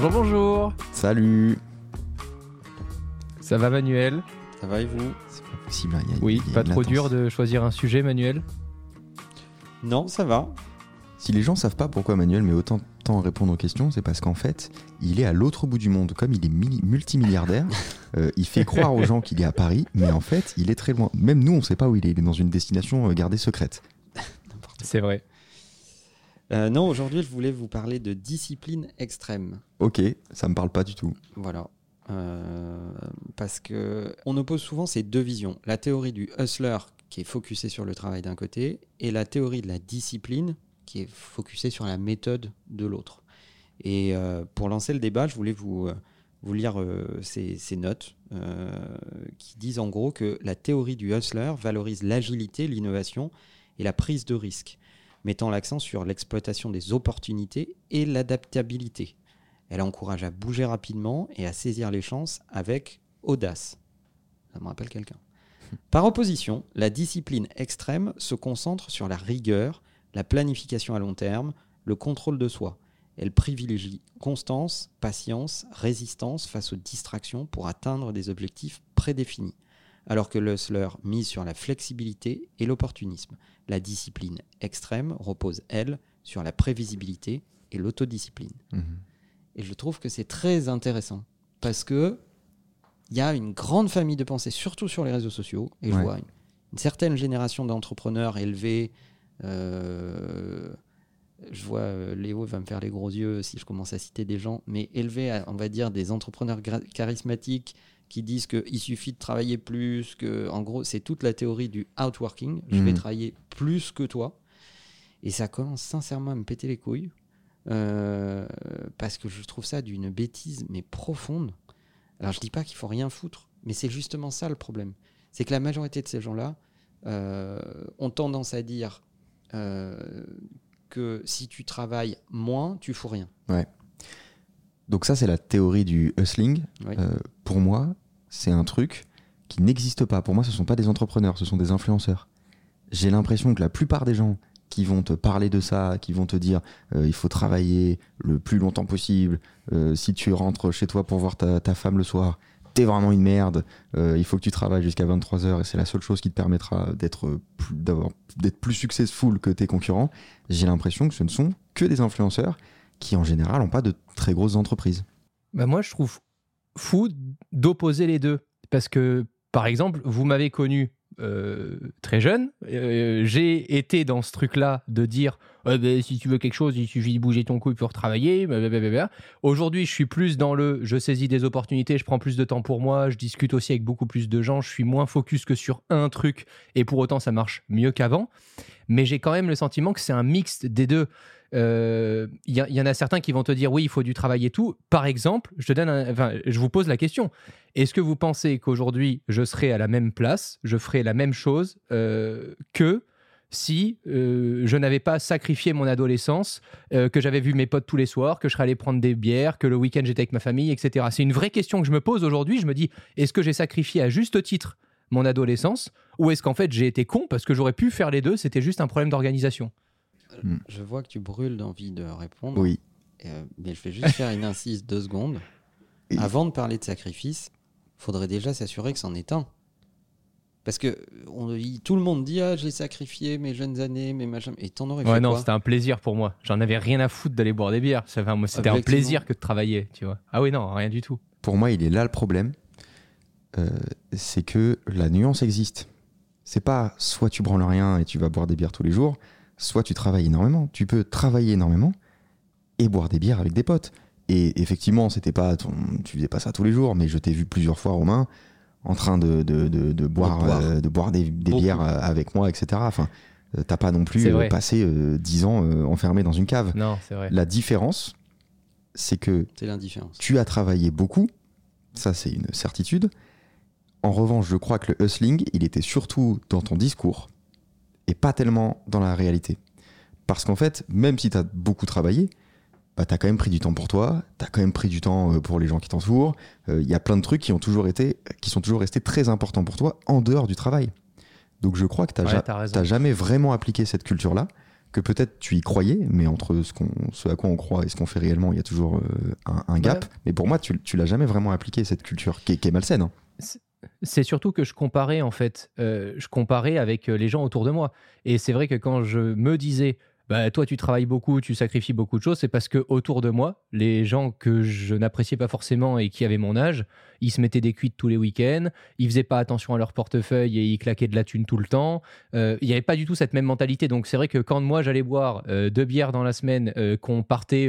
Bonjour, bonjour. Salut Ça va, Manuel? Ça va et vous? C'est pas possible, hein, il y a- Oui, il y a pas trop latence. dur de choisir un sujet, Manuel? Non, ça va. Si les gens savent pas pourquoi Manuel met autant de temps à répondre aux questions, c'est parce qu'en fait, il est à l'autre bout du monde. Comme il est multimilliardaire, euh, il fait croire aux gens qu'il est à Paris, mais en fait, il est très loin. Même nous, on sait pas où il est. Il est dans une destination euh, gardée secrète. C'est vrai. Euh, non, aujourd'hui, je voulais vous parler de discipline extrême. Ok, ça me parle pas du tout. Voilà. Euh, parce que on oppose souvent ces deux visions. La théorie du hustler, qui est focusée sur le travail d'un côté, et la théorie de la discipline, qui est focusée sur la méthode de l'autre. Et euh, pour lancer le débat, je voulais vous, vous lire ces, ces notes qui disent en gros que la théorie du hustler valorise l'agilité, l'innovation et la prise de risque, mettant l'accent sur l'exploitation des opportunités et l'adaptabilité. Elle encourage à bouger rapidement et à saisir les chances avec audace. Ça me rappelle quelqu'un. Par opposition, la discipline extrême se concentre sur la rigueur, la planification à long terme, le contrôle de soi. Elle privilégie constance, patience, résistance face aux distractions pour atteindre des objectifs prédéfinis. Alors que le hustler mise sur la flexibilité et l'opportunisme. La discipline extrême repose, elle, sur la prévisibilité et l'autodiscipline. Mhm. Et je trouve que c'est très intéressant parce que il y a une grande famille de pensée, surtout sur les réseaux sociaux. Et je vois une, une certaine génération d'entrepreneurs élevés. euh, je vois euh, Léo va me faire les gros yeux si je commence à citer des gens, mais élevés, à, on va dire, des entrepreneurs charismatiques qui disent qu'il suffit de travailler plus, que en gros, c'est toute la théorie du outworking. Je vais Mhm. travailler plus que toi. Et ça commence sincèrement à me péter les couilles. Euh, parce que je trouve ça d'une bêtise, mais profonde. Alors je dis pas qu'il faut rien foutre, mais c'est justement ça le problème. C'est que la majorité de ces gens-là euh, ont tendance à dire euh, que si tu travailles moins, tu fous rien. Donc ça, c'est la théorie du hustling. Oui. Euh, pour moi, c'est un truc qui n'existe pas. Pour moi, ce sont pas des entrepreneurs, ce sont des influenceurs. J'ai l'impression que la plupart des gens qui vont te parler de ça, qui vont te dire euh, il faut travailler le plus longtemps possible, euh, si tu rentres chez toi pour voir ta, ta femme le soir, t'es vraiment une merde, il faut que tu travailles jusqu'à 23h et c'est la seule chose qui te permettra d'être plus, d'avoir- d'être plus successful que tes concurrents. J'ai l'impression que ce ne sont que des influenceurs qui en général n'ont pas de très grosses entreprises. Bah moi, je trouve fou d'opposer les deux. Parce que, par exemple, vous m'avez connu euh, très jeune. Euh, J'ai été dans ce truc-là de dire Ouais, ben, si tu veux quelque chose, il suffit de bouger ton cou pour travailler. blablabla. Aujourd'hui, je suis plus dans le je saisis des opportunités, je prends plus de temps pour moi, je discute aussi avec beaucoup plus de gens, je suis moins focus que sur un truc et pour autant, ça marche mieux qu'avant. Mais j'ai quand même le sentiment que c'est un mix des deux. Euh, Il y, en a certains qui vont te dire oui, il faut du travail et tout. Par exemple, je te donne, enfin, je vous pose la question. Est-ce que vous pensez qu'aujourd'hui je serai à la même place, je ferai la même chose euh, que si euh, je n'avais pas sacrifié mon adolescence, que j'avais vu mes potes tous les soirs, que je serais allé prendre des bières, que le week-end j'étais avec ma famille, etc. C'est une vraie question que je me pose aujourd'hui. Je me dis, est-ce que j'ai sacrifié à juste titre mon adolescence ou est-ce qu'en fait j'ai été con parce que j'aurais pu faire les deux, c'était juste un problème d'organisation Je vois que tu brûles d'envie de répondre. Oui. Euh, mais je vais juste faire une incise deux secondes. Et- Avant de parler de sacrifice, faudrait déjà s'assurer que c'en est un. Parce que on, il- tout le monde dit Ah, j'ai sacrifié mes jeunes années, mes machins. Et t'en aurais Ouais, fait non, c'était un plaisir pour moi. J'en avais rien à foutre d'aller boire des bières. Ça, enfin, moi, C'était un plaisir que de travailler, tu vois. Ah oui, non, rien du tout. Pour moi, il est là le problème. Euh, c'est que la nuance existe. C'est pas soit tu branles rien et tu vas boire des bières tous les jours, soit tu travailles énormément. Tu peux travailler énormément et boire des bières avec des potes. Et effectivement, c'était pas ton- tu faisais pas ça tous les jours, mais je t'ai vu plusieurs fois, Romain, en train de, de, de- de boire, boire. euh, de boire des, bières euh, avec moi, etc. Enfin, euh, t'as pas non plus passé euh, 10 ans euh, enfermé dans une cave. Non, c'est vrai. La différence, c'est que C'est l'indifférence. tu as travaillé beaucoup, ça c'est une certitude. En revanche, je crois que le hustling, il était surtout dans ton discours et pas tellement dans la réalité. Parce qu'en fait, même si tu as beaucoup travaillé, bah, tu as quand même pris du temps pour toi, tu as quand même pris du temps euh, pour les gens qui t'entourent. Euh, Il y a plein de trucs qui, ont toujours été, qui sont toujours restés très importants pour toi en dehors du travail. Donc je crois que tu n'as jamais vraiment appliqué cette culture-là, que peut-être tu y croyais, mais entre ce, qu'on, ce à quoi on croit et ce qu'on fait réellement, il y a toujours euh, un, un gap. Mais pour moi, tu, tu l'as jamais vraiment appliqué, cette culture, qui est, qui est malsaine. hein. C'est surtout que je comparais en fait, euh, je comparais avec euh, les gens autour de moi. Et c'est vrai que quand je me disais, bah, toi tu travailles beaucoup, tu sacrifies beaucoup de choses, c'est parce que autour de moi, les gens que je n'appréciais pas forcément et qui avaient mon âge, ils se mettaient des cuites tous les week-ends, ils faisaient pas attention à leur portefeuille et ils claquaient de la thune tout le temps. Euh, Il n'y avait pas du tout cette même mentalité. Donc c'est vrai que quand moi j'allais boire deux bières dans la semaine, qu'on partait,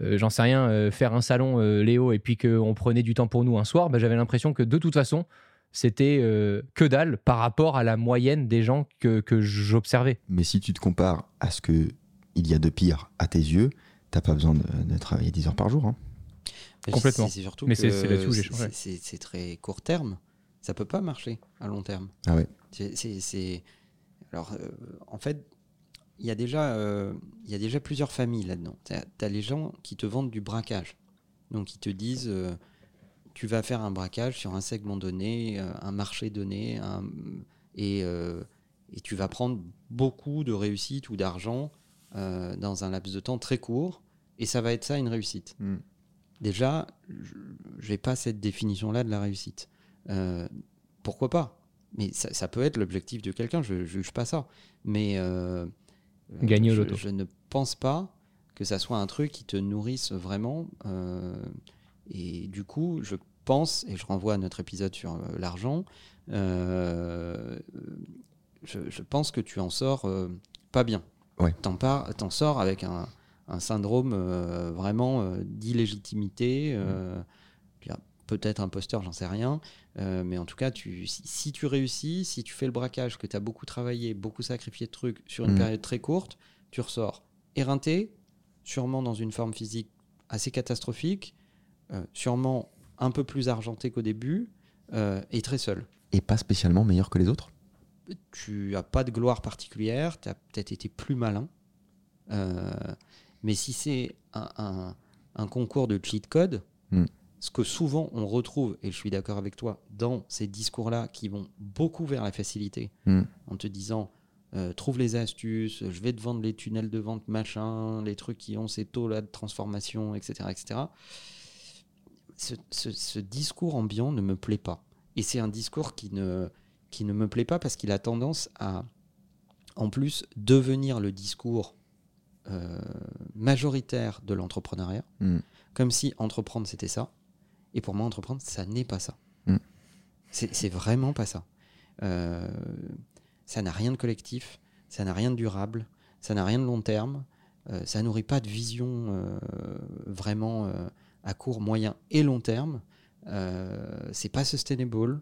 j'en sais rien, faire un salon Léo et puis qu'on prenait du temps pour nous un soir, bah, j'avais l'impression que de toute façon c'était euh, que dalle par rapport à la moyenne des gens que, que j'observais. Mais si tu te compares à ce que il y a de pire à tes yeux, t'as pas besoin de, de travailler 10 heures par jour. hein. Mais Complètement. C'est surtout Mais que c'est- c'est là-dessus où j'ai c'est- changé. c'est- C'est c'est très court terme. Ça peut pas marcher à long terme. Ah ouais. C'est- Alors, euh, en fait, il y, a déjà, euh, il y a déjà plusieurs familles là-dedans. Tu as, les gens qui te vendent du braquage. Donc, ils te disent euh, tu vas faire un braquage sur un segment donné, euh, un marché donné, un- et, euh, et tu vas prendre beaucoup de réussite ou d'argent euh, dans un laps de temps très court, et ça va être ça une réussite. Mm. Déjà, je n'ai pas cette définition-là de la réussite. Euh, pourquoi pas? Mais ça, ça peut être l'objectif de quelqu'un, je ne juge pas ça. Mais Gagner au je, loto. je ne pense pas que ça soit un truc qui te nourrisse vraiment. Et du coup, je pense, et je renvoie à notre épisode sur euh, l'argent, euh, je, je pense que tu en sors euh, pas bien. Ouais. T'en pars- t'en sors avec un, un syndrome euh, vraiment d'illégitimité. ah, Peut-être imposteur, j'en sais rien. Mais en tout cas, tu, si, si tu réussis, si tu fais le braquage, que tu as beaucoup travaillé, beaucoup sacrifié de trucs sur une Mhm. période très courte, tu ressors éreinté, sûrement dans une forme physique assez catastrophique, sûrement un peu plus argenté qu'au début, euh, et très seul. Et pas spécialement meilleur que les autres? Tu n'as pas de gloire particulière, tu as peut-être été plus malin. Euh, mais si c'est un, un- un concours de cheat code, Mm. ce que souvent on retrouve, et je suis d'accord avec toi, dans ces discours-là qui vont beaucoup vers la facilité, Mm. en te disant euh, trouve les astuces, je vais te vendre les tunnels de vente, machin, les trucs qui ont ces taux-là de transformation, etc. etc. Ce, ce- ce discours ambiant ne me plaît pas. Et c'est un discours qui ne, qui ne me plaît pas parce qu'il a tendance à, en plus, devenir le discours euh, majoritaire de l'entrepreneuriat, Mm. comme si entreprendre c'était ça. Et pour moi, entreprendre, ça n'est pas ça. Mm. C'est vraiment pas ça. Euh, ça n'a rien de collectif, ça n'a rien de durable, ça n'a rien de long terme, euh, ça nourrit pas de vision vraiment à court, moyen et long terme. Euh, c'est pas sustainable,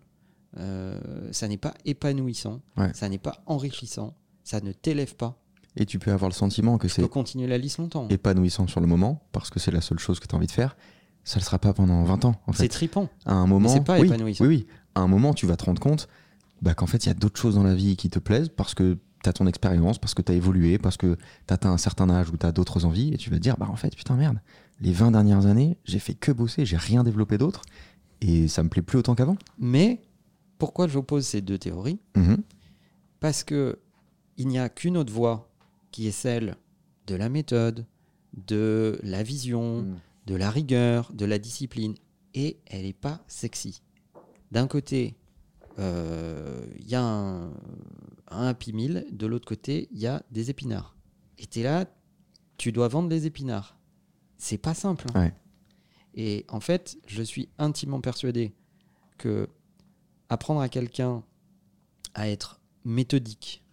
euh, ça n'est pas épanouissant, Ouais. ça n'est pas enrichissant, ça ne t'élève pas. Et tu peux avoir le sentiment que c'est continuer la liste longtemps. épanouissant sur le moment, parce que c'est la seule chose que tu as envie de faire. Ça ne sera pas pendant 20 ans, en C'est tripant. À un moment, c'est pas oui, épanouissant. Oui, oui. À un moment, tu vas te rendre compte bah, qu'en fait, il y a d'autres choses dans la vie qui te plaisent parce que tu as ton expérience, parce que tu as évolué, parce que tu atteint un certain âge où tu as d'autres envies et tu vas te dire, bah en fait, putain, merde, les 20 dernières années, j'ai fait que bosser, j'ai rien développé d'autre et ça me plaît plus autant qu'avant. Mais pourquoi j'oppose ces deux théories? Mhm. Parce que il n'y a qu'une autre voie qui est celle de la méthode, de la vision, Mm. de la rigueur, de la discipline. Et elle n'est pas sexy. D'un côté, il y a un, un Happy Meal, de l'autre côté, il y a des épinards. Et tu es là, tu dois vendre des épinards. C'est pas simple. hein. Ouais. Et en fait, je suis intimement persuadé que apprendre à quelqu'un à être méthodique,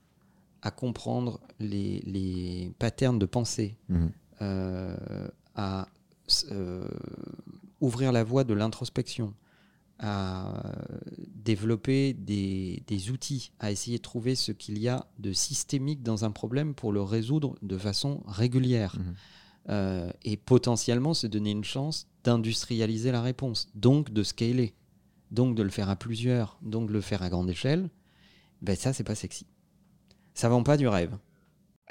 à comprendre les, les patterns de pensée, Mhm. euh, à euh, ouvrir la voie de l'introspection, à développer des, des outils, à essayer de trouver ce qu'il y a de systémique dans un problème pour le résoudre de façon régulière. Mhm. Euh, et potentiellement se donner une chance d'industrialiser la réponse, donc de scaler, donc de le faire à plusieurs, donc de le faire à grande échelle, ben ça, c'est pas sexy. Ça vend pas du rêve.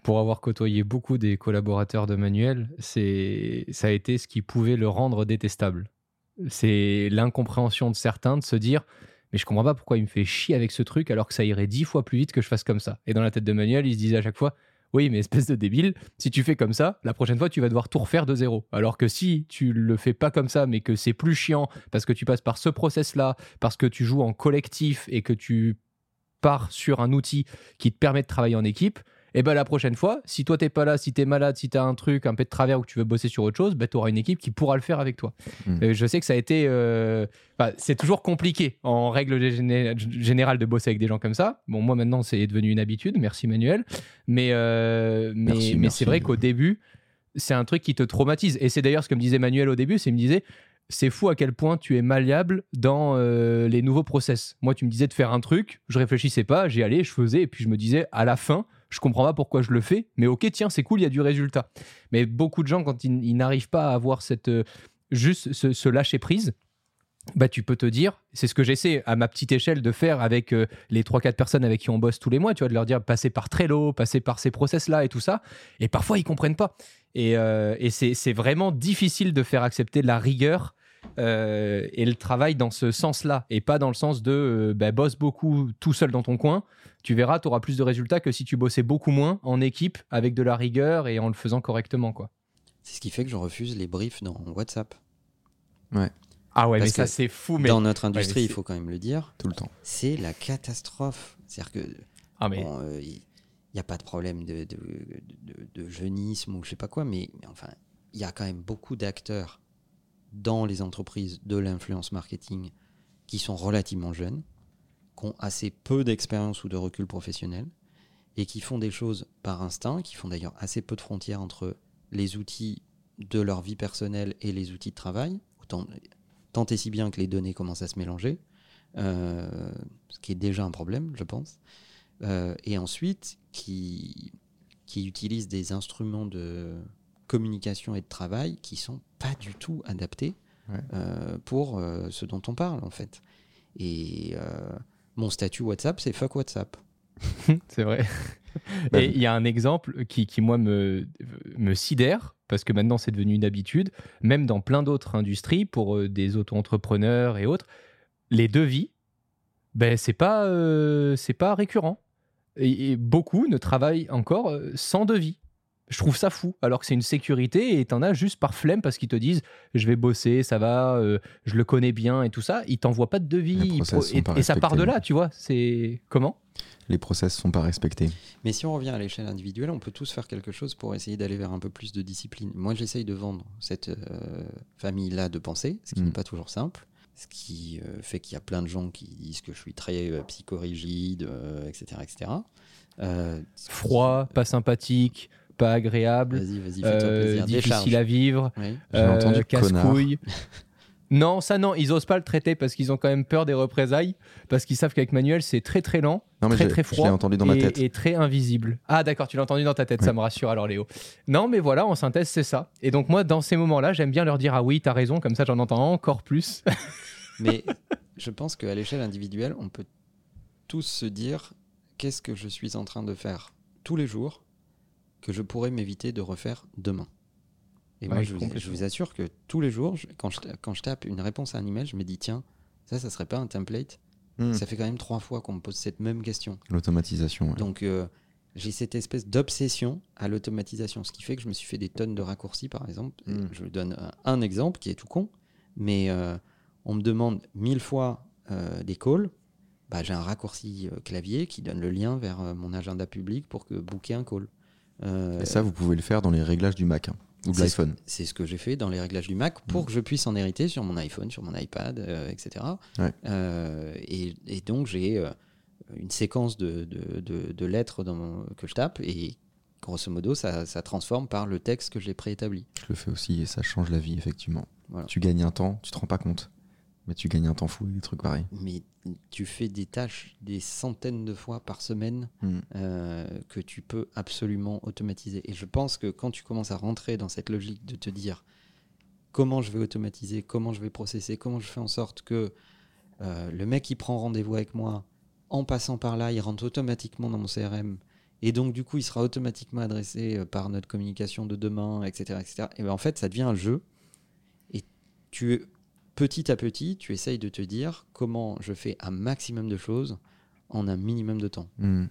Pour avoir côtoyé beaucoup des collaborateurs de Manuel, c'est ça a été ce qui pouvait le rendre détestable. C'est l'incompréhension de certains de se dire mais je comprends pas pourquoi il me fait chier avec ce truc alors que ça irait dix fois plus vite que je fasse comme ça. Et dans la tête de Manuel, il se disait à chaque fois oui, mais espèce de débile, si tu fais comme ça, la prochaine fois, tu vas devoir tout refaire de zéro. Alors que si tu le fais pas comme ça, mais que c'est plus chiant parce que tu passes par ce process-là, parce que tu joues en collectif et que tu pars sur un outil qui te permet de travailler en équipe, et ben la prochaine fois, si toi t'es pas là, si t'es malade, si t'as un truc, un peu de travers ou que tu veux bosser sur autre chose, ben tu auras une équipe qui pourra le faire avec toi. Mm. Euh, je sais que ça a été, euh, enfin, c'est toujours compliqué en règle géné- générale de bosser avec des gens comme ça. Bon, moi maintenant c'est devenu une habitude, merci Manuel, mais euh, mais, Merci, mais merci. c'est vrai qu'au début c'est un truc qui te traumatise et c'est d'ailleurs ce que me disait Manuel au début, c'est il me disait c'est fou à quel point tu es malléable dans euh, les nouveaux process. Moi, tu me disais de faire un truc, je réfléchissais pas, j'y allais, je faisais, et puis je me disais, à la fin, je comprends pas pourquoi je le fais, mais ok, tiens, c'est cool, il y a du résultat. Mais beaucoup de gens, quand ils, n'arrivent pas à avoir cette, euh, juste ce, lâcher prise, bah, tu peux te dire, c'est ce que j'essaie à ma petite échelle de faire avec euh, les 3-4 personnes avec qui on bosse tous les mois, tu vois, de leur dire passer par Trello, passer par ces process-là et tout ça. Et parfois, ils comprennent pas. Et, euh, c'est vraiment difficile de faire accepter la rigueur euh, et le travail dans ce sens-là, et pas dans le sens de euh, bah, bosse beaucoup tout seul dans ton coin. Tu verras, tu auras plus de résultats que si tu bossais beaucoup moins en équipe avec de la rigueur et en le faisant correctement. quoi. C'est ce qui fait que je refuse les briefs dans WhatsApp. Ah ouais, Parce mais ça c'est fou. Mais... Dans notre industrie, il faut quand même le dire, Tout le temps. c'est la catastrophe. C'est-à-dire que Ah, mais... Bon, euh, il n'y a pas de problème de, de, de- de jeunisme ou je sais pas quoi, mais, mais enfin, il y a quand même beaucoup d'acteurs dans les entreprises de l'influence marketing qui sont relativement jeunes, qui ont assez peu d'expérience ou de recul professionnel, et qui font des choses par instinct, qui font d'ailleurs assez peu de frontières entre les outils de leur vie personnelle et les outils de travail, tant et si bien que les données commencent à se mélanger, euh, ce qui est déjà un problème, je pense. Euh, et ensuite qui, qui utilisent des instruments de communication et de travail qui sont pas du tout adaptés Ouais. euh, pour euh, ce dont on parle en fait. Et euh, mon statut WhatsApp, c'est fuck WhatsApp. C'est vrai. Bah, Et il y a un exemple qui, qui, moi, me, me sidère, parce que maintenant, c'est devenu une habitude, même dans plein d'autres industries, pour des auto-entrepreneurs et autres, les devis, ben, c'est pas, euh, c'est pas récurrent. Et, et beaucoup ne travaillent encore sans devis. Je trouve ça fou, alors que c'est une sécurité et t'en as juste par flemme parce qu'ils te disent je vais bosser, ça va, euh, je le connais bien et tout ça. Ils t'envoient pas de devis. Et, pas et ça part de là, tu vois. C'est comment? Les process sont pas respectés. Mais si on revient à l'échelle individuelle, on peut tous faire quelque chose pour essayer d'aller vers un peu plus de discipline. Moi, j'essaye de vendre cette euh, famille-là de pensée, ce qui Mm. n'est pas toujours simple. Ce qui euh, fait qu'il y a plein de gens qui disent que je suis très euh, psychorigide, euh, etc. etc. Euh, Froid, pas sympathique, pas agréable. Vas-y, vas-y, fais-toi Euh, plaisir. difficile à vivre, Oui. J'ai entendu casse-couille. non, ça non, ils osent pas le traiter parce qu'ils ont quand même peur des représailles, parce qu'ils savent qu'avec Manuel c'est très très lent, Non, mais très très froid l'ai entendu dans ma et, tête. et très invisible. Ah d'accord, tu l'as entendu dans ta tête, ça me rassure alors Léo. Non mais voilà, en synthèse c'est ça. Et donc moi dans ces moments-là, j'aime bien leur dire ah oui, t'as raison, comme ça j'en entends encore plus. Mais je pense qu'à l'échelle individuelle, on peut tous se dire qu'est-ce que je suis en train de faire tous les jours que je pourrais m'éviter de refaire demain. Et moi, je vous, complètement. je vous assure que tous les jours, je- quand, je, quand je tape une réponse à un email, je me dis tiens, ça, ça serait pas un template Hmm. Ça fait quand même trois fois qu'on me pose cette même question. L'automatisation. ouais. Donc, euh, j'ai cette espèce d'obsession à l'automatisation, ce qui fait que je me suis fait des tonnes de raccourcis, par exemple. Et Mm. Je vous donne un, exemple qui est tout con, mais euh, on me demande mille fois euh, des calls. bah, j'ai un raccourci clavier qui donne le lien vers mon agenda public pour que booker un call. Euh, Et ça, vous pouvez le faire dans les réglages du Mac hein, ou de l'iPhone. C'est ce que j'ai fait dans les réglages du Mac pour que je puisse en hériter sur mon iPhone, sur mon iPad, euh, etc. Ouais. Euh, et, et donc j'ai une séquence de, de- de- de lettres dans mon- que je tape et grosso modo ça, ça transforme par le texte que j'ai préétabli. Je le fais aussi et ça change la vie, effectivement. Voilà. Tu gagnes un temps, tu te rends pas compte. Mais tu gagnes un temps fou et des trucs pareils. Mais tu fais des tâches des centaines de fois par semaine Mm. euh, que tu peux absolument automatiser. Et je pense que quand tu commences à rentrer dans cette logique de te dire comment je vais automatiser, comment je vais processer, comment je fais en sorte que euh, le mec qui prend rendez-vous avec moi, en passant par là, il rentre automatiquement dans mon CRM. Et donc, du coup, il sera automatiquement adressé euh, par notre communication de demain, etc. etc. Et ben, en fait, ça devient un jeu. Et tu, petit à petit, tu essayes de te dire comment je fais un maximum de choses en un minimum de temps. Mm.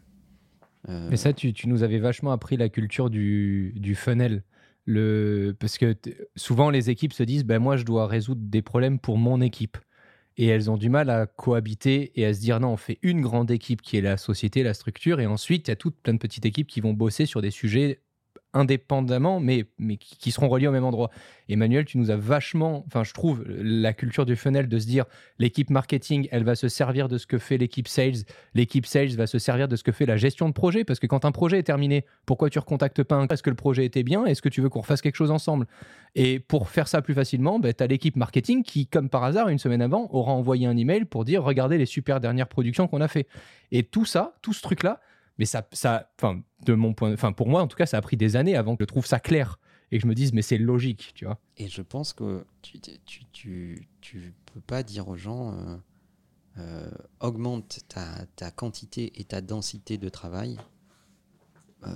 Euh, Mais ça, tu, tu nous avais vachement appris la culture du, du funnel. Le, parce que souvent, les équipes se disent ben, Moi, je dois résoudre des problèmes pour mon équipe. Et elles ont du mal à cohabiter et à se dire Non, on fait une grande équipe qui est la société, la structure. Et ensuite, il y a toutes plein de petites équipes qui vont bosser sur des sujets indépendamment, mais, mais qui seront reliés au même endroit. Emmanuel, tu nous as vachement, enfin, je trouve, la culture du funnel de se dire l'équipe marketing, elle va se servir de ce que fait l'équipe sales l'équipe sales va se servir de ce que fait la gestion de projet parce que quand un projet est terminé, pourquoi tu recontactes pas un Est-ce que le projet était bien? Est-ce que tu veux qu'on refasse quelque chose ensemble? Et pour faire ça plus facilement, tu as l'équipe marketing qui, comme par hasard, une semaine avant, aura envoyé un email pour dire regardez les super dernières productions qu'on a fait. Et tout ça, tout ce truc-là, mais ça, ça, enfin, de mon point, enfin, pour moi en tout cas, ça a pris des années avant que je trouve ça clair et que je me dise mais c'est logique, tu vois. Et je pense que tu, tu, tu, tu peux pas dire aux gens euh, euh, augmente ta, ta quantité et ta densité de travail euh,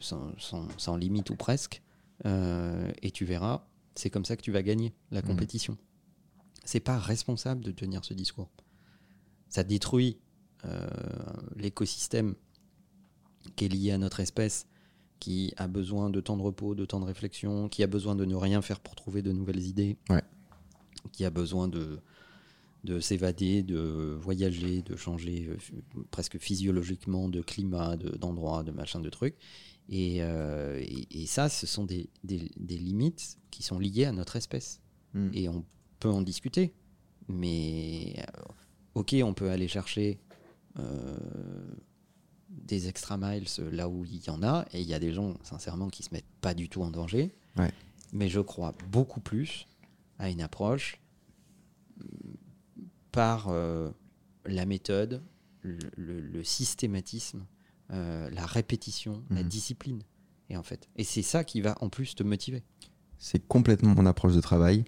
sans, sans- sans limite ou presque, et tu verras, c'est comme ça que tu vas gagner la compétition. C'est pas responsable de tenir ce discours. Ça détruit l'écosystème qui est lié à notre espèce qui a besoin de temps de repos, de temps de réflexion, qui a besoin de ne rien faire pour trouver de nouvelles idées, Ouais. qui a besoin de, de s'évader, de voyager, de changer euh, presque physiologiquement de climat, de- d'endroit, de, machin, de trucs. Et, euh, et, et ça, ce sont des, des- des limites qui sont liées à notre espèce. Mm. Et on peut en discuter. Mais euh, ok, on peut aller chercher euh, des extra miles là où il y en a. Et il y a des gens, sincèrement, qui se mettent pas du tout en danger. Ouais. Mais je crois beaucoup plus à une approche mm, par euh, la méthode, le, le- le systématisme, euh, la répétition, la Mhm. discipline. Et en fait, et c'est ça qui va en plus te motiver. C'est complètement mon approche de travail.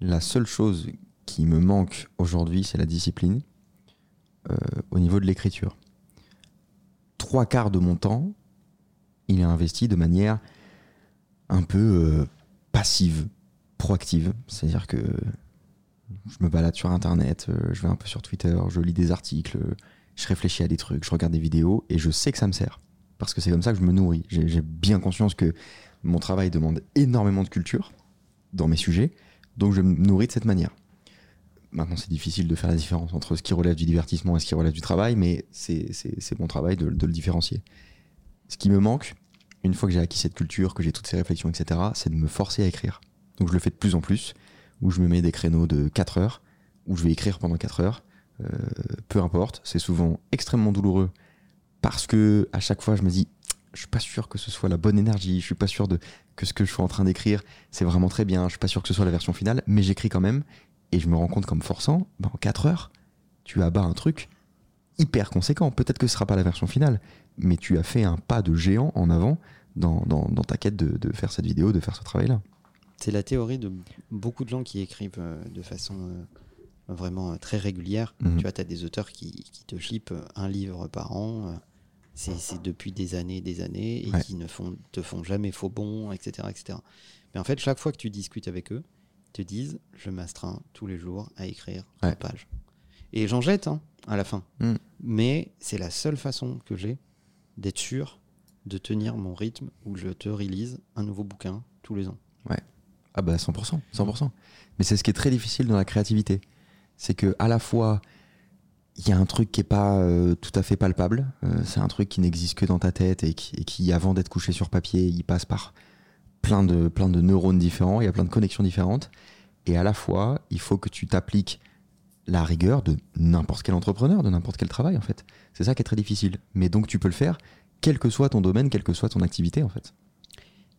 La seule chose qui me manque aujourd'hui, c'est la discipline euh, au niveau de l'écriture. Trois quarts de mon temps, il est investi de manière un peu euh, passive, proactive. C'est-à-dire que je me balade sur Internet, euh, je vais un peu sur Twitter, je lis des articles, je réfléchis à des trucs, je regarde des vidéos et je sais que ça me sert. Parce que c'est comme ça que je me nourris. J'ai bien conscience que mon travail demande énormément de culture dans mes sujets, donc je me nourris de cette manière. Maintenant, c'est difficile de faire la différence entre ce qui relève du divertissement et ce qui relève du travail, mais c'est mon travail de, de le différencier. Ce qui me manque, une fois que j'ai acquis cette culture, que j'ai toutes ces réflexions, etc., c'est de me forcer à écrire. Donc je le fais de plus en plus, où je me mets des créneaux de 4 heures, où je vais écrire pendant 4 heures, euh, peu importe. C'est souvent extrêmement douloureux, parce que à chaque fois, je me dis, je suis pas sûr que ce soit la bonne énergie, je suis pas sûr de, que ce que je suis en train d'écrire, c'est vraiment très bien, je suis pas sûr que ce soit la version finale, mais j'écris quand même, et je me rends compte comme forçant, ben, en 4 heures, tu abats un truc hyper conséquent. Peut-être que ce sera pas la version finale, mais tu as fait un pas de géant en avant dans, dans- dans ta quête de, de faire cette vidéo, de faire ce travail-là. C'est la théorie de beaucoup de gens qui écrivent euh, de façon euh, vraiment euh, très régulière. Mhm. Tu vois, tu as des auteurs qui, qui te shippent euh, un livre par an. c'est depuis des années et des années et Ouais. qui ne font, te font jamais faux bons, etc., etc. Mais en fait, chaque fois que tu discutes avec eux, te disent Je m'astreins tous les jours à écrire Ouais. une page. Et j'en jette hein, à la fin. Mhm. Mais c'est la seule façon que j'ai d'être sûr de tenir mon rythme où je te release un nouveau bouquin tous les ans. Ah bah 100%, 100%. Mais c'est ce qui est très difficile dans la créativité. C'est que à la fois, il y a un truc qui est pas euh, tout à fait palpable. Euh, c'est un truc qui n'existe que dans ta tête et qui, et qui, avant d'être couché sur papier, il passe par plein de, plein de neurones différents, il y a plein de connexions différentes. Et à la fois, il faut que tu t'appliques la rigueur de n'importe quel entrepreneur, de n'importe quel travail en fait. C'est ça qui est très difficile. Mais donc tu peux le faire, quel que soit ton domaine, quelle que soit ton activité en fait.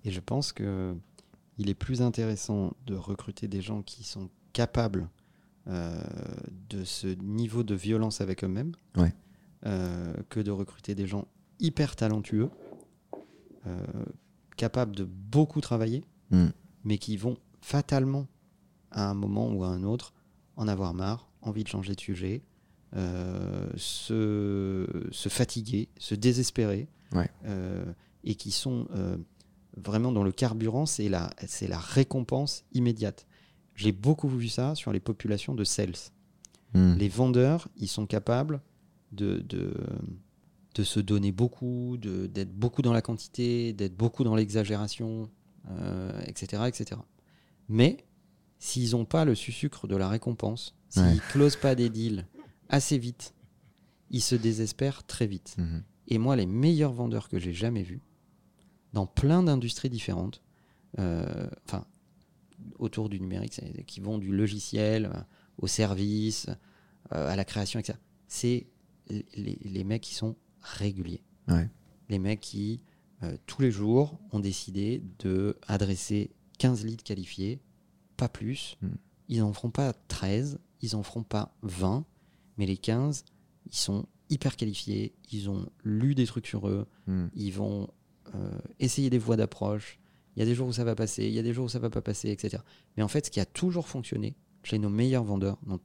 Et je pense que il est plus intéressant de recruter des gens qui sont capables euh, de ce niveau de violence avec eux-mêmes Ouais. euh, que de recruter des gens hyper talentueux, euh, capables de beaucoup travailler, Mm. mais qui vont fatalement, à un moment ou à un autre, en avoir marre, envie de changer de sujet, euh, se, se fatiguer, se désespérer, Ouais. euh, et qui sont euh, vraiment dans le carburant, c'est la, c'est la récompense immédiate. J'ai beaucoup vu ça sur les populations de sales. Mm. Les vendeurs, ils sont capables de, de, de se donner beaucoup, d'être beaucoup dans la quantité, d'être beaucoup dans l'exagération, euh, etc., etc. Mais s'ils n'ont pas le sucre de la récompense, s'ils Ouais. closent pas des deals assez vite, ils se désespèrent très vite. Mhm. Et moi, les meilleurs vendeurs que j'ai jamais vus, dans plein d'industries différentes, euh, enfin, autour du numérique, qui vont du logiciel euh, au service, à la création, etc. C'est les mecs qui sont réguliers. Ouais. Les mecs qui, euh, tous les jours, ont décidé de adresser 15 leads qualifiés, pas plus. Mm. Ils n'en feront pas 13, ils n'en feront pas 20, mais les 15, ils sont hyper qualifiés, ils ont lu des trucs sur eux, Mm. ils vont euh, essayer des voies d'approche. Il y a des jours où ça va passer, il y a des jours où ça va pas passer, etc. Mais en fait, ce qui a toujours fonctionné chez nos meilleurs vendeurs, dans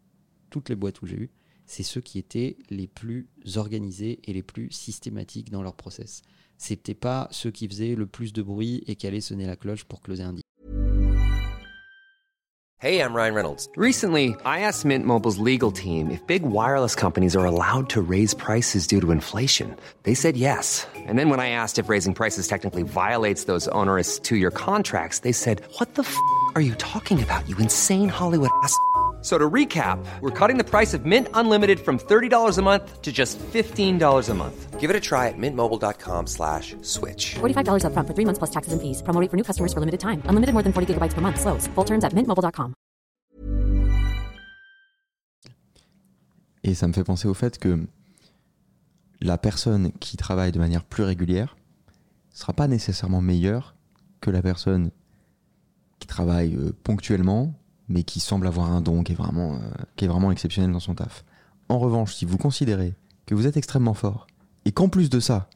toutes les boîtes où j'ai eu, c'est ceux qui étaient les plus organisés et les plus systématiques dans leur process. C'était pas ceux qui faisaient le plus de bruit et qui allaient sonner la cloche pour closer un deal. Hey, I'm Ryan Reynolds. Recently, I asked Mint Mobile's legal team if big wireless companies are allowed to raise prices due to inflation. They said yes. And then when I asked if raising prices technically violates those onerous two year contracts, they said, What the f are you talking about, you insane Hollywood ass? So to recap, we're cutting the price of Mint Unlimited from $30 a month to just $15 a month. Give it a try at mintmobile.com slash switch. $45 upfront for three months plus taxes and fees. Promo rate for new customers for limited time. Unlimited more than 40 gigabytes per month. Slows. Full terms at mintmobile.com. Et ça me fait penser au fait que la personne qui travaille de manière plus régulière sera pas nécessairement meilleure que la personne qui travaille euh, ponctuellement, mais qui semble avoir un don qui est vraiment, euh, qui est vraiment exceptionnel dans son taf. En revanche, si vous considérez que vous êtes extrêmement fort et qu'en plus de ça,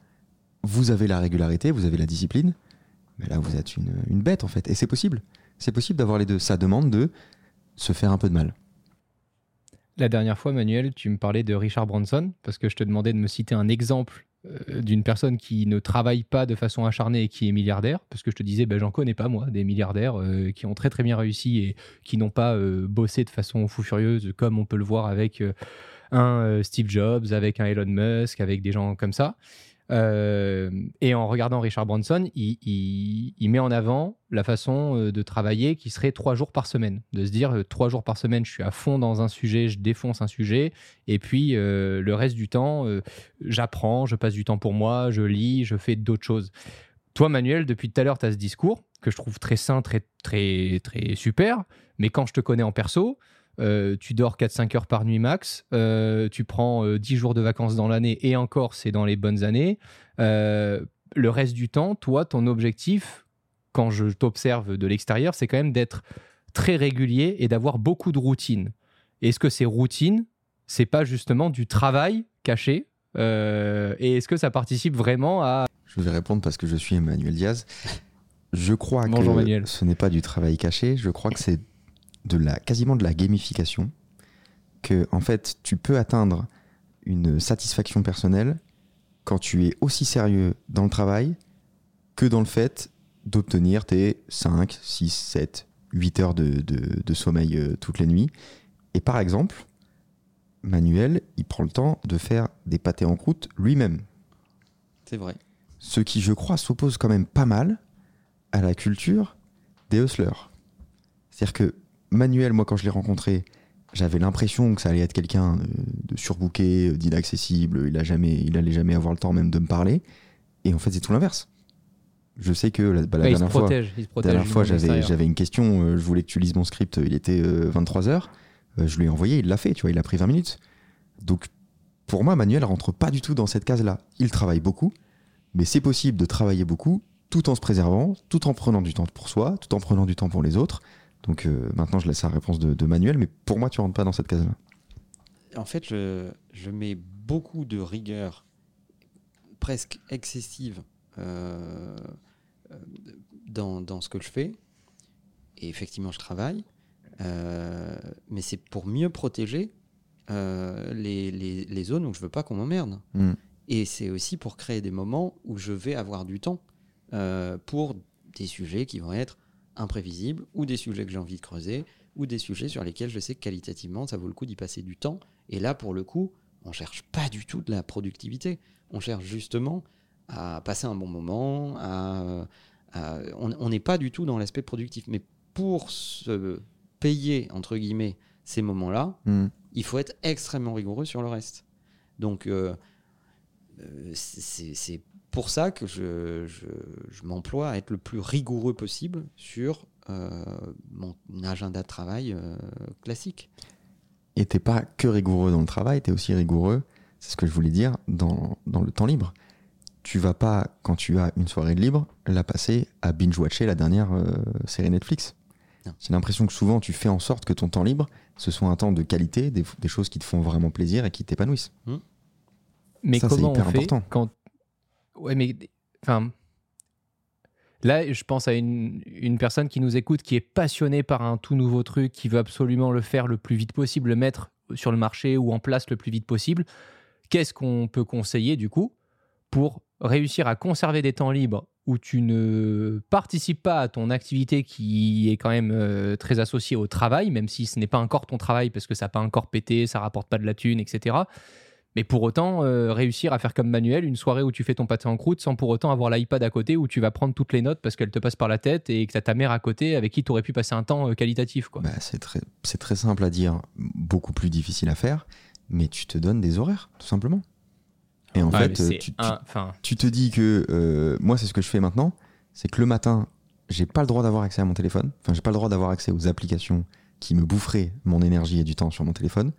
vous avez la régularité, vous avez la discipline, mais là vous êtes une, une bête en fait. Et c'est possible. C'est possible d'avoir les deux. Ça demande de se faire un peu de mal. La dernière fois, Manuel, tu me parlais de Richard Branson parce que je te demandais de me citer un exemple d'une personne qui ne travaille pas de façon acharnée et qui est milliardaire. Parce que je te disais, ben, j'en connais pas, moi, des milliardaires euh, qui ont très très bien réussi et qui n'ont pas euh, bossé de façon fou furieuse comme on peut le voir avec euh, un euh, Steve Jobs, avec un Elon Musk, avec des gens comme ça. Euh, et en regardant Richard Branson, il, met en avant la façon euh, de travailler qui serait trois jours par semaine. De se dire, euh, trois jours par semaine, je suis à fond dans un sujet, je défonce un sujet, et puis le reste du temps, j'apprends, je passe du temps pour moi, je lis, je fais d'autres choses. Toi, Manuel, depuis tout à l'heure, tu as ce discours que je trouve très sain, très, très, très super, mais quand je te connais en perso, euh, tu dors 4-5 heures par nuit max, euh, tu prends euh, 10 jours de vacances dans l'année et encore c'est dans les bonnes années. Euh, le reste du temps, toi, ton objectif, quand je t'observe de l'extérieur, c'est quand même d'être très régulier et d'avoir beaucoup de routines. Est-ce que ces routines, c'est pas justement du travail caché Euh, Et est-ce que ça participe vraiment à... Je vais répondre parce que je suis Emmanuel Diaz. Je crois Bonjour, que Manuel. ce n'est pas du travail caché, je crois que c'est de la, quasiment de la gamification. Que, en fait, tu peux atteindre une satisfaction personnelle quand tu es aussi sérieux dans le travail que dans le fait d'obtenir tes 5, 6, 7, 8 heures de, de- de sommeil euh, toutes les nuits. Et par exemple, Manuel, il prend le temps de faire des pâtés en croûte lui-même C'est vrai. ce qui, je crois, s'oppose quand même pas mal à la culture des hustlers. C'est-à-dire que Manuel, moi, quand je l'ai rencontré, J'avais l'impression que ça allait être quelqu'un de, de surbooké, euh, d'inaccessible, il a jamais, il allait jamais avoir le temps même de me parler. Et en fait, c'est tout l'inverse. Je sais que la, bah, la Ouais, il se dernière fois, protège. Il se la protège dernière fois, j'avais une question, euh, je voulais que tu lises mon script, il était 23h, je lui ai envoyé, il l'a fait, tu vois, il a pris 20 minutes. Donc, pour moi, Manuel rentre pas du tout dans cette case-là. Il travaille beaucoup, mais c'est possible de travailler beaucoup tout en se préservant, tout en prenant du temps pour soi, tout en prenant du temps pour les autres. Donc euh, maintenant, je laisse la réponse de, de Manuel, mais pour moi, tu rentres pas dans cette case-là. En fait, je, je mets beaucoup de rigueur, presque excessive, euh, dans, dans ce que je fais. Et effectivement, je travaille. Euh, mais c'est pour mieux protéger les, les- les zones où je veux pas qu'on m'emmerde. Mm. Et c'est aussi pour créer des moments où je vais avoir du temps pour des sujets qui vont être imprévisibles ou des sujets que j'ai envie de creuser ou des sujets sur lesquels je sais que qualitativement ça vaut le coup d'y passer du temps. Et là, pour le coup, on cherche pas du tout de la productivité. On cherche justement à passer un bon moment. À, à- on n'est pas du tout dans l'aspect productif. Mais pour se payer, entre guillemets, ces moments-là, Mm. il faut être extrêmement rigoureux sur le reste. Donc, euh, euh, c'est pour ça que je, je- je m'emploie à être le plus rigoureux possible sur euh, mon agenda de travail euh, classique. Et t'es pas que rigoureux dans le travail, t'es aussi rigoureux, c'est ce que je voulais dire, dans, dans le temps libre. Tu vas pas, quand tu as une soirée de libre, la passer à binge-watcher la dernière euh, série Netflix. J'ai l'impression que souvent tu fais en sorte que ton temps libre, ce soit un temps de qualité, des, des choses qui te font vraiment plaisir et qui t'épanouissent. Mais Ça, c'est comment hyper on fait important. quand Ouais, mais enfin là, je pense à une, personne qui nous écoute, qui est passionnée par un tout nouveau truc, qui veut absolument le faire le plus vite possible, le mettre sur le marché ou en place le plus vite possible. Qu'est-ce qu'on peut conseiller du coup pour réussir à conserver des temps libres où tu ne participes pas à ton activité qui est quand même euh, très associée au travail, même si ce n'est pas encore ton travail parce que ça n'a pas encore pété, ça rapporte pas de la thune, etc. Mais pour autant, euh, réussir à faire comme Manuel, une soirée où tu fais ton pâté en croûte sans pour autant avoir l'iPad à côté où tu vas prendre toutes les notes parce qu'elle te passe par la tête et que tu as ta mère à côté avec qui tu aurais pu passer un temps euh, qualitatif. Quoi. Bah, c'est très, c'est très simple à dire, beaucoup plus difficile à faire, mais tu te donnes des horaires, tout simplement. Et en fait, euh, tu, tu- un- enfin, tu te dis que euh, moi c'est ce que je fais maintenant, c'est que le matin, j'ai pas le droit d'avoir accès à mon téléphone, enfin j'ai pas le droit d'avoir accès aux applications qui me boufferaient mon énergie et du temps sur mon téléphone.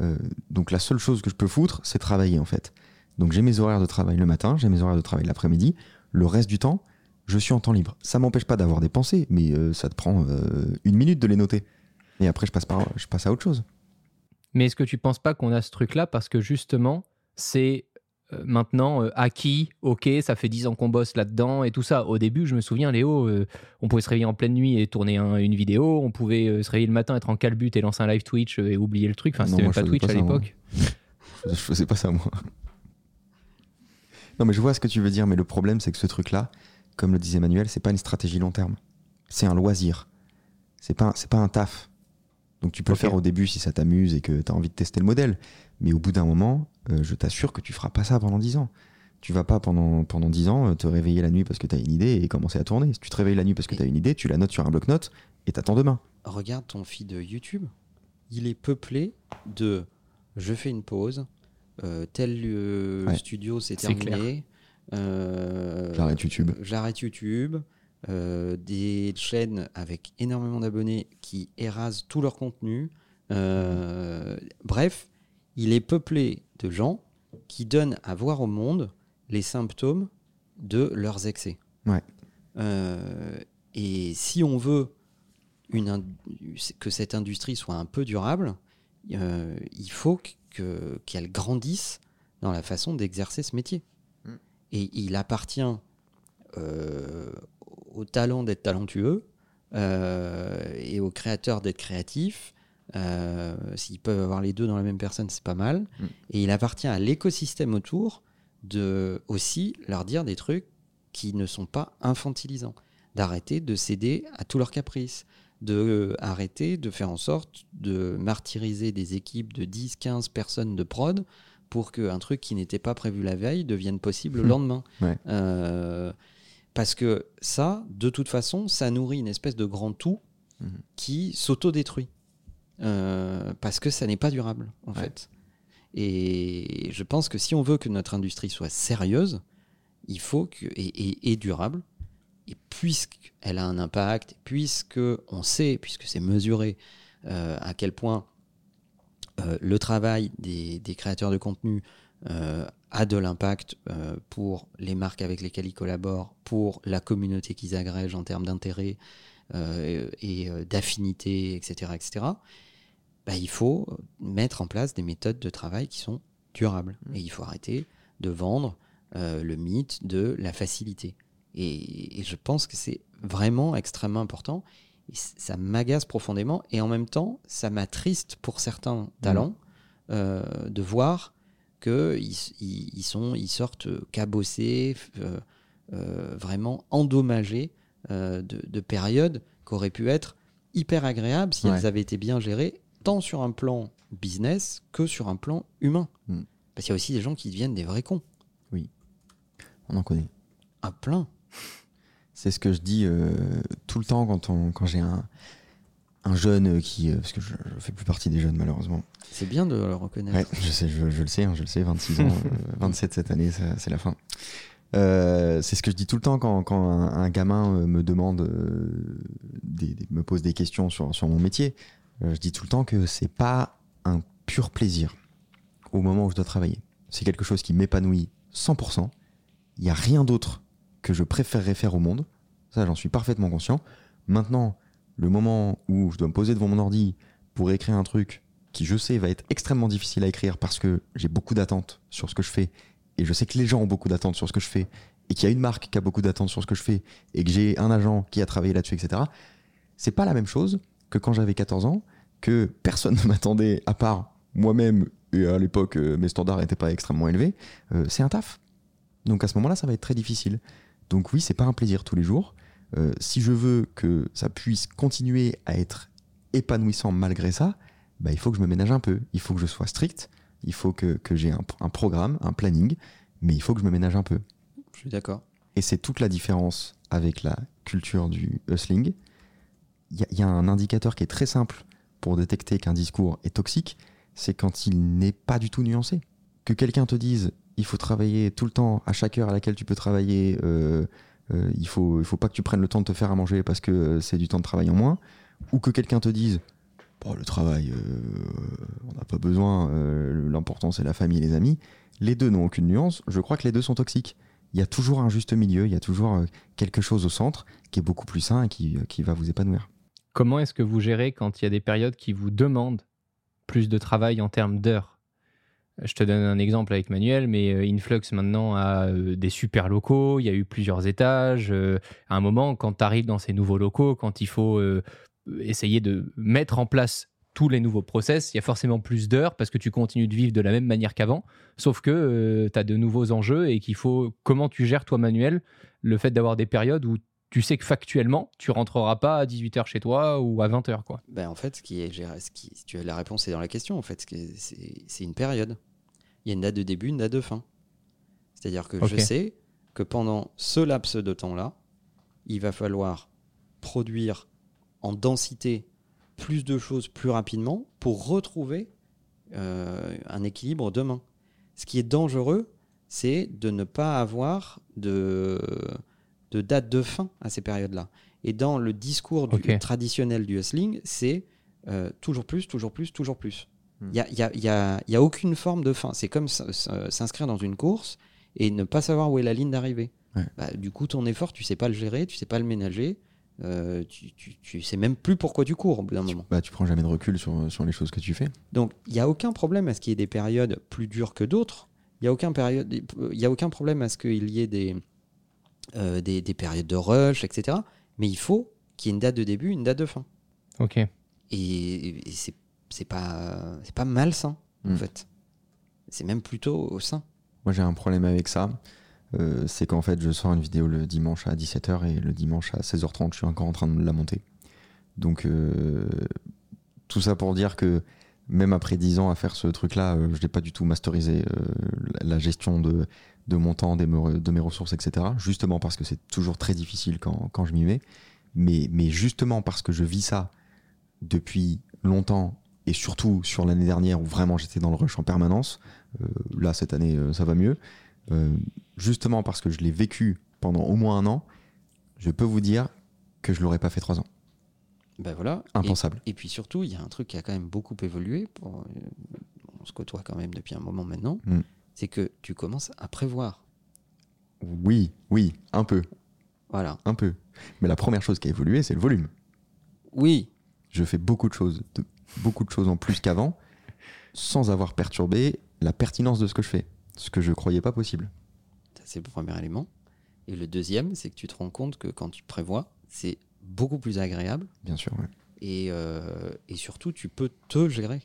Euh, donc la seule chose que je peux foutre, c'est travailler en fait. Donc j'ai mes horaires de travail le matin, j'ai mes horaires de travail l'après-midi. Le reste du temps, je suis en temps libre. Ça m'empêche pas d'avoir des pensées, mais euh, ça te prend euh, une minute de les noter. Et après je passe par, je passe à autre chose. Mais est-ce que tu penses pas qu'on a ce truc-là parce que justement, c'est euh, maintenant euh, acquis, ok, ça fait 10 ans qu'on bosse là-dedans et tout ça. Au début, je me souviens, Léo, euh, on pouvait se réveiller en pleine nuit et tourner un- une vidéo, on pouvait se réveiller le matin, être en calbut et lancer un live Twitch et oublier le truc. Enfin, c'était même pas Twitch pas à l'époque. Je, je faisais pas ça moi. Non mais je vois ce que tu veux dire, mais le problème c'est que ce truc-là, comme le disait Manuel, c'est pas une stratégie long terme. C'est un loisir. C'est pas, c'est pas un taf. Donc tu peux le faire au début si ça t'amuse et que tu as envie de tester le modèle. Mais au bout d'un moment, euh, je t'assure que tu feras pas ça pendant 10 ans. Tu vas pas pendant, pendant 10 ans euh, te réveiller la nuit parce que tu as une idée et commencer à tourner. Si tu te réveilles la nuit parce que tu as une idée, tu la notes sur un bloc-notes et t'attends demain. Regarde ton feed de YouTube. Il est peuplé de je fais une pause, euh, tel euh, Ouais. studio c'est terminé. euh, J'arrête YouTube. J'arrête YouTube. Euh, des chaînes avec énormément d'abonnés qui érasent tout leur contenu. Euh, bref, il est peuplé de gens qui donnent à voir au monde les symptômes de leurs excès. Ouais. Euh, et si on veut une que cette industrie soit un peu durable, il faut que- qu'elle grandisse dans la façon d'exercer ce métier. Mm. Et il appartient euh, au talent d'être talentueux euh, et aux créateurs d'être créatifs. Euh, S'ils peuvent avoir les deux dans la même personne, c'est pas mal. Mm. Et il appartient à l'écosystème autour de aussi leur dire des trucs qui ne sont pas infantilisants, d'arrêter de céder à tous leurs caprices, de euh, arrêter de faire en sorte de martyriser des équipes de 10, 15 personnes de prod pour qu'un truc qui n'était pas prévu la veille devienne possible le Hmm. lendemain. Ouais. Euh, parce que ça, de toute façon, ça nourrit une espèce de grand tout Mhm. qui s'auto-détruit. euh, parce que ça n'est pas durable, en Ouais. fait. Et je pense que si on veut que notre industrie soit sérieuse, il faut que et, et- et durable. Et puisqu'elle a un impact, puisque on sait, puisque c'est mesuré euh, à quel point euh, le travail des, des créateurs de contenu euh, a de l'impact euh, pour les marques avec lesquelles ils collaborent, pour la communauté qu'ils agrègent en termes d'intérêt euh, et euh, d'affinité, etc., etc., bah, il faut mettre en place des méthodes de travail qui sont durables. Et il faut arrêter de vendre euh, le mythe de la facilité. Et, et je pense que c'est vraiment extrêmement important. Et ça m'agace profondément. Et en même temps, ça m'attriste pour certains talents euh, de voir qu'ils ils, ils sont, ils sortent cabossés, euh, euh, vraiment endommagés euh, de, de périodes qui auraient pu être hyper agréables si Ouais. elles avaient été bien gérées, tant sur un plan business que sur un plan humain. Mm. Parce qu'il y a aussi des gens qui deviennent des vrais cons. On en connaît. Un plein. C'est ce que je dis tout le temps quand, on, quand j'ai un, un jeune qui. euh, parce que je ne fais plus partie des jeunes, malheureusement. C'est bien de le reconnaître. Ouais, je sais, je, je le sais, hein, je le sais, 26 ans, euh, 27 cette année, c'est la fin. Euh, c'est ce que je dis tout le temps quand, quand un, un gamin euh, me demande, euh, des, des- me pose des questions sur, sur mon métier. Euh, je dis tout le temps que c'est pas un pur plaisir au moment où je dois travailler. C'est quelque chose qui m'épanouit 100%. Il n'y a rien d'autre que je préférerais faire au monde. Ça, j'en suis parfaitement conscient. Maintenant, le moment où je dois me poser devant mon ordi pour écrire un truc qui, je sais, va être extrêmement difficile à écrire parce que j'ai beaucoup d'attentes sur ce que je fais et je sais que les gens ont beaucoup d'attentes sur ce que je fais et qu'il y a une marque qui a beaucoup d'attentes sur ce que je fais et que j'ai un agent qui a travaillé là-dessus, etc. C'est pas la même chose que quand j'avais 14 ans, que personne ne m'attendait à part moi-même et à l'époque euh, mes standards n'étaient pas extrêmement élevés. Euh, c'est un taf. Donc à ce moment-là, ça va être très difficile. Donc oui, c'est pas un plaisir tous les jours. Euh, si je veux que ça puisse continuer à être épanouissant malgré ça, bah, il faut que je me ménage un peu. Il faut que je sois strict. Il faut que, que j'ai un, un programme, un planning, mais il faut que je me ménage un peu. Je suis d'accord. Et c'est toute la différence avec la culture du hustling. Il y, a- il y a un indicateur qui est très simple pour détecter qu'un discours est toxique, c'est quand il n'est pas du tout nuancé. Que quelqu'un te dise il faut travailler tout le temps, à chaque heure à laquelle tu peux travailler, euh, euh, il faut, il faut pas que tu prennes le temps de te faire à manger parce que euh, c'est du temps de travail en moins, ou que quelqu'un te dise Bon, le travail, euh, on n'a pas besoin, l'important c'est la famille et les amis, les deux n'ont aucune nuance, je crois que les deux sont toxiques. Il y a toujours un juste milieu, il y a toujours quelque chose au centre qui est beaucoup plus sain et qui, qui va vous épanouir. Comment est-ce que vous gérez quand il y a des périodes qui vous demandent plus de travail en termes d'heures? Je te donne un exemple avec Manuel, mais euh, Influx maintenant a euh, des super locaux, il y a eu plusieurs étages. euh, à un moment, quand tu arrives dans ces nouveaux locaux, quand il faut essayer de mettre en place tous les nouveaux process, il y a forcément plus d'heures parce que tu continues de vivre de la même manière qu'avant, sauf que tu as de nouveaux enjeux et qu'il faut... Comment tu gères, toi, Manuel, le fait d'avoir des périodes où tu sais que factuellement, tu rentreras pas à 18h chez toi ou à 20h, quoi. Ben, en fait, ce qui est, géré- ce qui, si tu as la réponse est dans la question. En fait, c'est une période. Il y a une date de début, une date de fin. C'est-à-dire que je sais que pendant ce laps de temps-là, il va falloir produire en densité plus de choses plus rapidement pour retrouver euh, un équilibre demain. Ce qui est dangereux, c'est de ne pas avoir de, de date de fin à ces périodes-là. Et dans le discours du- traditionnel du hustling, c'est euh, toujours plus, toujours plus, toujours plus. Il Hmm. n'y a, y a- y a- y a aucune forme de fin. C'est comme s- s'inscrire dans une course et ne pas savoir où est la ligne d'arrivée. Ouais. Bah, du coup, ton effort, tu sais pas le gérer, tu sais pas le ménager, euh, tu, tu, tu sais même plus pourquoi tu cours au bout d'un moment. Bah, tu prends jamais de recul sur, sur les choses que tu fais. Donc, il n'y a aucun problème à ce qu'il y ait des périodes plus dures que d'autres. Il n'y a, aucun période- il y a aucun problème à ce qu'il y ait des, euh, des, des périodes de rush, etc. Mais il faut qu'il y ait une date de début, une date de fin. Ok. Et, et c'est c'est pas, c'est pas malsain, en Mm. fait. C'est même plutôt au sein. Moi, j'ai un problème avec ça. Euh, c'est qu'en fait, je sors une vidéo le dimanche à 17h et le dimanche à 16h30, je suis encore en train de la monter. Donc, euh, tout ça pour dire que même après 10 ans à faire ce truc-là, euh, je n'ai pas du tout masterisé euh, la gestion de, de mon temps, de mes ressources, etc. Justement parce que c'est toujours très difficile quand, quand je m'y mets. Mais, mais justement parce que je vis ça depuis longtemps et surtout sur l'année dernière où vraiment j'étais dans le rush en permanence, euh, là cette année ça va mieux, justement parce que je l'ai vécu pendant au moins un an, je peux vous dire que je l'aurais pas fait trois ans. Ben voilà. Impensable. Et, puis surtout, il y a un truc qui a quand même beaucoup évolué. Pour, euh, on se côtoie quand même depuis un moment maintenant. Mm. C'est que tu commences à prévoir. Oui, oui, un peu, Voilà. un peu. Mais la première chose qui a évolué, c'est le volume. Oui, Je fais beaucoup de choses, de- beaucoup de choses en plus qu'avant, sans avoir perturbé la pertinence de ce que je fais, ce que je croyais pas possible. ça c'est le premier élément. Et le deuxième, c'est que tu te rends compte que quand tu prévois, c'est beaucoup plus agréable. Bien sûr. ouais. Et, euh, et surtout, tu peux te gérer.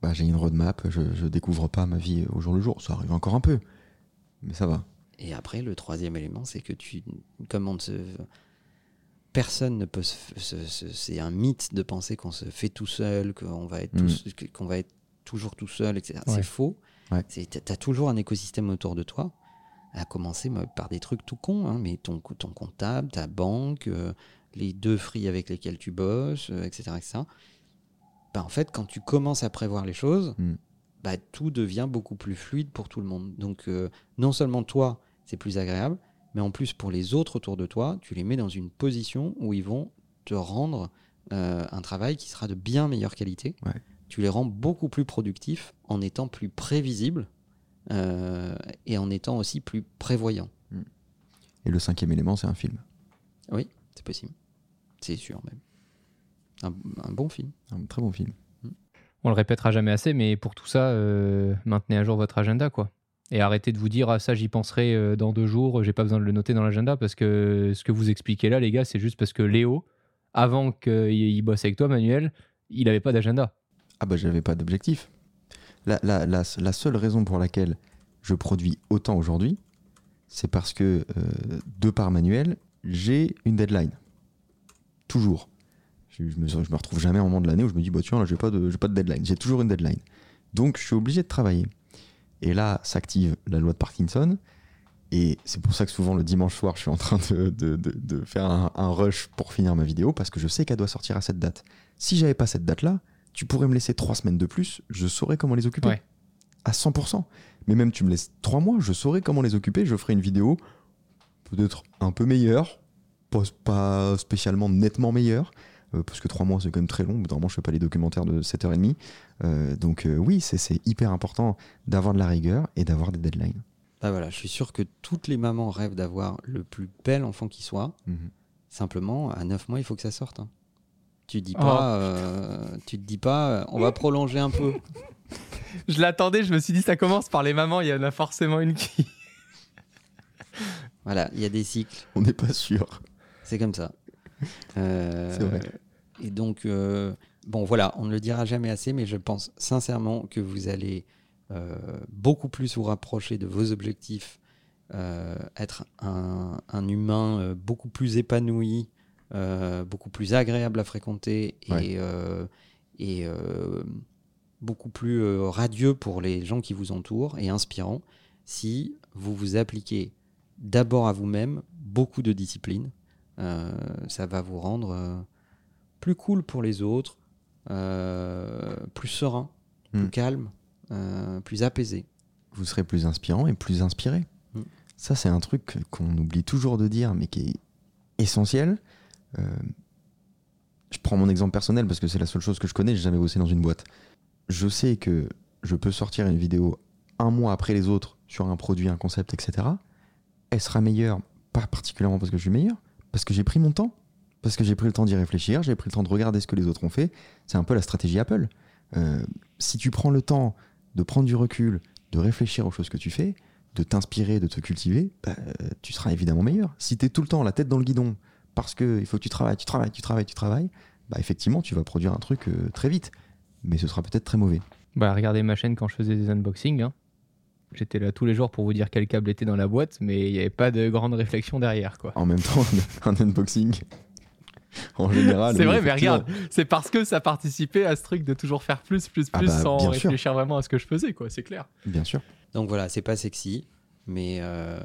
Bah, j'ai une roadmap, je, je découvre pas ma vie au jour le jour. Ça arrive encore un peu, mais ça va. Et après, le troisième élément, c'est que tu. Comme on ne se. Personne ne peut se. c'est un mythe de penser qu'on se fait tout seul, qu'on va être, Mm. qu'on va être toujours tout seul, etc. Ouais. C'est faux. Ouais. Tu as toujours un écosystème autour de toi, à commencer par des trucs tout cons, hein, mais ton, ton comptable, ta banque, euh, les deux free avec lesquels tu bosses, euh, etc. etc. Bah, en fait, quand tu commences à prévoir les choses, Mm. bah, tout devient beaucoup plus fluide pour tout le monde. Donc, euh, non seulement toi, c'est plus agréable, mais en plus, pour les autres autour de toi, tu les mets dans une position où ils vont te rendre euh, un travail qui sera de bien meilleure qualité. Ouais. Tu les rends beaucoup plus productifs en étant plus prévisibles euh, et en étant aussi plus prévoyants. Et le cinquième élément, c'est un film. Oui, c'est possible. C'est sûr même. Un, un bon film. Un très bon film. On le répétera jamais assez, mais pour tout ça, euh, maintenez à jour votre agenda, quoi. Et arrêtez de vous dire, ah, ça, j'y penserai euh, dans deux jours, j'ai pas besoin de le noter dans l'agenda, parce que ce que vous expliquez là, les gars, c'est juste parce que Léo, avant qu'il il bosse avec toi, Manuel, il avait pas d'agenda. Ah bah j'avais pas d'objectif. La, la- la- la seule raison pour laquelle je produis autant aujourd'hui, c'est parce que, euh, de par manuel, j'ai une deadline. Toujours. Je, je me, je me retrouve jamais à un moment de l'année où je me dis, bah tiens, là, j'ai pas, de, j'ai pas de deadline. J'ai toujours une deadline. Donc, je suis obligé de travailler. Et là, s'active la loi de Parkinson. Et c'est pour ça que souvent, le dimanche soir, je suis en train de, de- de- de faire un, un rush pour finir ma vidéo, parce que je sais qu'elle doit sortir à cette date. Si j'avais pas cette date-là, tu pourrais me laisser trois semaines de plus, je saurais comment les occuper. Ouais. À 100%. Mais même tu me laisses trois mois, je saurais comment les occuper, je ferai une vidéo peut-être un peu meilleure, pas, pas spécialement nettement meilleure, euh, parce que trois mois c'est quand même très long, normalement je fais pas les documentaires de 7h30. Euh, donc euh, oui, c'est- hyper important d'avoir de la rigueur et d'avoir des deadlines. Bah voilà, je suis sûr que toutes les mamans rêvent d'avoir le plus bel enfant qui soit. Simplement, à 9 mois, il faut que ça sorte. hein. Tu dis pas, euh, tu te dis pas, on va prolonger un peu. Je l'attendais, je me suis dit, ça commence par les mamans, il y en a forcément une qui. Voilà, il y a des cycles, On n'est pas sûr. C'est comme ça. Euh, C'est vrai. Et donc, euh, bon, voilà, on ne le dira jamais assez, mais je pense sincèrement que vous allez euh, beaucoup plus vous rapprocher de vos objectifs, être un, un humain beaucoup plus épanoui, beaucoup plus agréable à fréquenter et, Ouais. et beaucoup plus radieux pour les gens qui vous entourent et inspirant si vous vous appliquez d'abord à vous-même beaucoup de discipline. Euh, ça va vous rendre euh, plus cool pour les autres, euh, plus serein, plus Mm. calme, plus apaisé. Vous serez plus inspirant et plus inspiré. Mm. Ça, c'est un truc qu'on oublie toujours de dire, mais qui est essentiel. Je prends mon exemple personnel parce que c'est la seule chose que je connais. J'ai jamais bossé dans une boîte. Je sais que je peux sortir une vidéo un mois après les autres sur un produit, un concept, etc. Elle sera meilleure, pas particulièrement parce que je suis meilleur, parce que j'ai pris mon temps, parce que j'ai pris le temps d'y réfléchir, j'ai pris le temps de regarder ce que les autres ont fait. C'est un peu la stratégie Apple. Euh, si tu prends le temps de prendre du recul, de réfléchir aux choses que tu fais, de t'inspirer, de te cultiver, bah, tu seras évidemment meilleur. Si tu es tout le temps la tête dans le guidon parce qu'il faut que tu travailles, tu travailles, tu travailles, tu travailles, bah effectivement, tu vas produire un truc euh, très vite. Mais ce sera peut-être très mauvais. Bah, regardez ma chaîne quand je faisais des unboxings. hein. J'étais là tous les jours pour vous dire quel câble était dans la boîte, mais il n'y avait pas de grande réflexion derrière, quoi. En même temps, un unboxing, en général. C'est vrai, mais regarde, c'est parce que ça participait à ce truc de toujours faire plus, plus, Ah plus, bah, sans sûr. réfléchir vraiment à ce que je faisais, quoi. C'est clair. Bien sûr. Donc voilà, c'est pas sexy, mais, euh,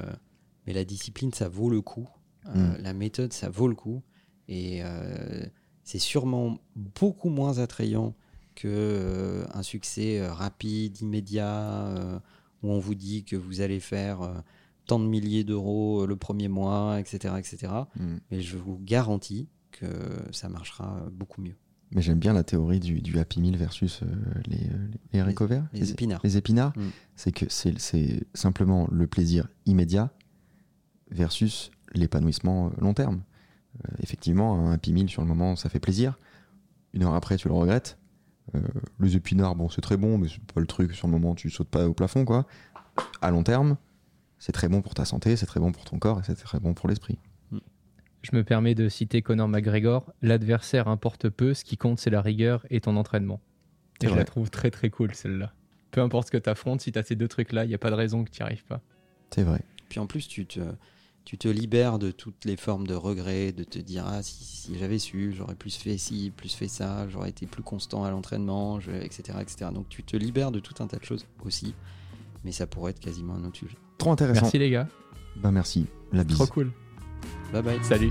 mais la discipline, ça vaut le coup. Euh, Mm. La méthode, ça vaut le coup. Et euh, c'est sûrement beaucoup moins attrayant que euh, un succès euh, rapide, immédiat, euh, où on vous dit que vous allez faire euh, tant de milliers d'euros euh, le premier mois, etc., etc. Mm. Mais je vous garantis que ça marchera euh, beaucoup mieux. Mais j'aime bien la théorie du, du Happy Meal versus euh, les, les haricots verts. les épinards. Les épinards, Mm. c'est que c'est simplement le plaisir immédiat versus l'épanouissement long terme. Euh, effectivement, un Happy Meal sur le moment, ça fait plaisir. Une heure après, tu le regrettes. Euh, les épinards, bon, c'est très bon, mais c'est pas le truc. Sur le moment, tu sautes pas au plafond, quoi. À long terme, c'est très bon pour ta santé, c'est très bon pour ton corps et c'est très bon pour l'esprit. Je me permets de citer Conor McGregor. L'adversaire importe peu, ce qui compte c'est la rigueur et ton entraînement. Et je vrai. la trouve très très cool celle-là. Peu importe ce que tu affrontes, si tu as ces deux trucs-là, il n'y a pas de raison que tu n'y arrives pas. C'est vrai. Puis en plus, tu te, tu te libères de toutes les formes de regret, de te dire ah si, si j'avais su, j'aurais plus fait ci, plus fait ça, j'aurais été plus constant à l'entraînement, je- etc., etc. Donc tu te libères de tout un tas de choses aussi, mais ça pourrait être quasiment un autre sujet. Trop intéressant. Merci les gars, Ben merci. La bise. trop cool. Bye bye. Salut.